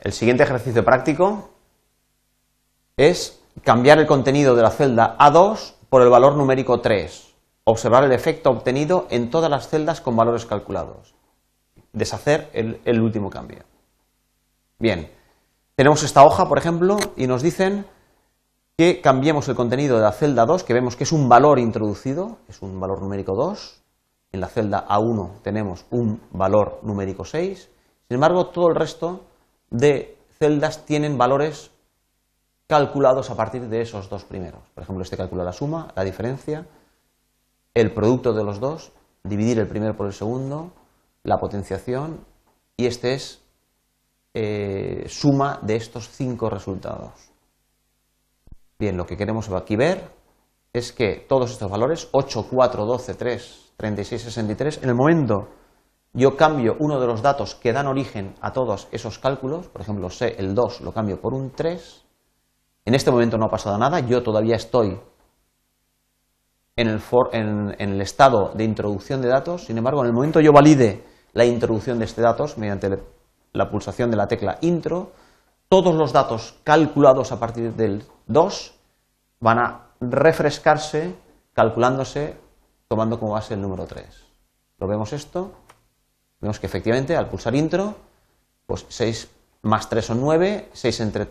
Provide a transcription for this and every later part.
El siguiente ejercicio práctico es cambiar el contenido de la celda A2 por el valor numérico 3. Observar el efecto obtenido en todas las celdas con valores calculados. Deshacer el, último cambio. Bien, tenemos esta hoja, por ejemplo, y nos dicen que cambiemos el contenido de la celda 2, que vemos que es un valor introducido, es un valor numérico 2. En la celda A1 tenemos un valor numérico 6. Sin embargo, todo el resto de celdas tienen valores calculados a partir de esos dos primeros. Por ejemplo, este calcula la suma, la diferencia, el producto de los dos, dividir el primero por el segundo, la potenciación, y este es eh, suma de estos cinco resultados. Bien, lo que queremos aquí ver es que todos estos valores, 8, 4, 12, 3, 36, 63, en el momento yo cambio uno de los datos que dan origen a todos esos cálculos, por ejemplo, sé el 2 lo cambio por un 3, en este momento no ha pasado nada, yo todavía estoy en el, estado de introducción de datos, sin embargo, en el momento yo valide la introducción de este datos mediante la pulsación de la tecla intro, todos los datos calculados a partir del 2 van a refrescarse calculándose tomando como base el número 3. ¿Lo vemos esto? Vemos que efectivamente al pulsar intro, pues 6 más 3 son 9, 6 entre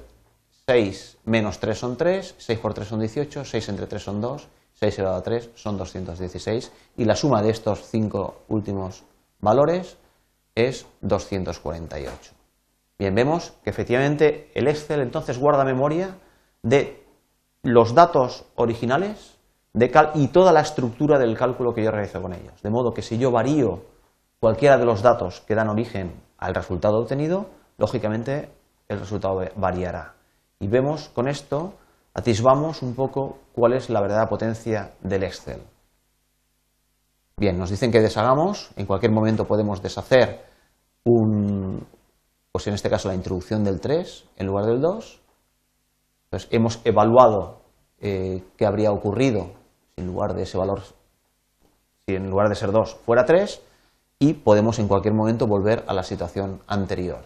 6 menos 3 son 3, 6 por 3 son 18, 6 entre 3 son 2, 6 elevado a 3 son 216 y la suma de estos 5 últimos valores es 248. Bien, vemos que efectivamente el Excel entonces guarda memoria de los datos originales de y toda la estructura del cálculo que yo realizo con ellos. De modo que si yo varío cualquiera de los datos que dan origen al resultado obtenido, lógicamente el resultado variará. Y vemos con esto, atisbamos un poco cuál es la verdadera potencia del Excel. Bien, nos dicen que deshagamos, en cualquier momento podemos deshacer un, pues en este caso la introducción del 3 en lugar del 2. Entonces hemos evaluado eh, qué habría ocurrido si en lugar de ese valor, si en lugar de ser 2 fuera 3 y podemos en cualquier momento volver a la situación anterior.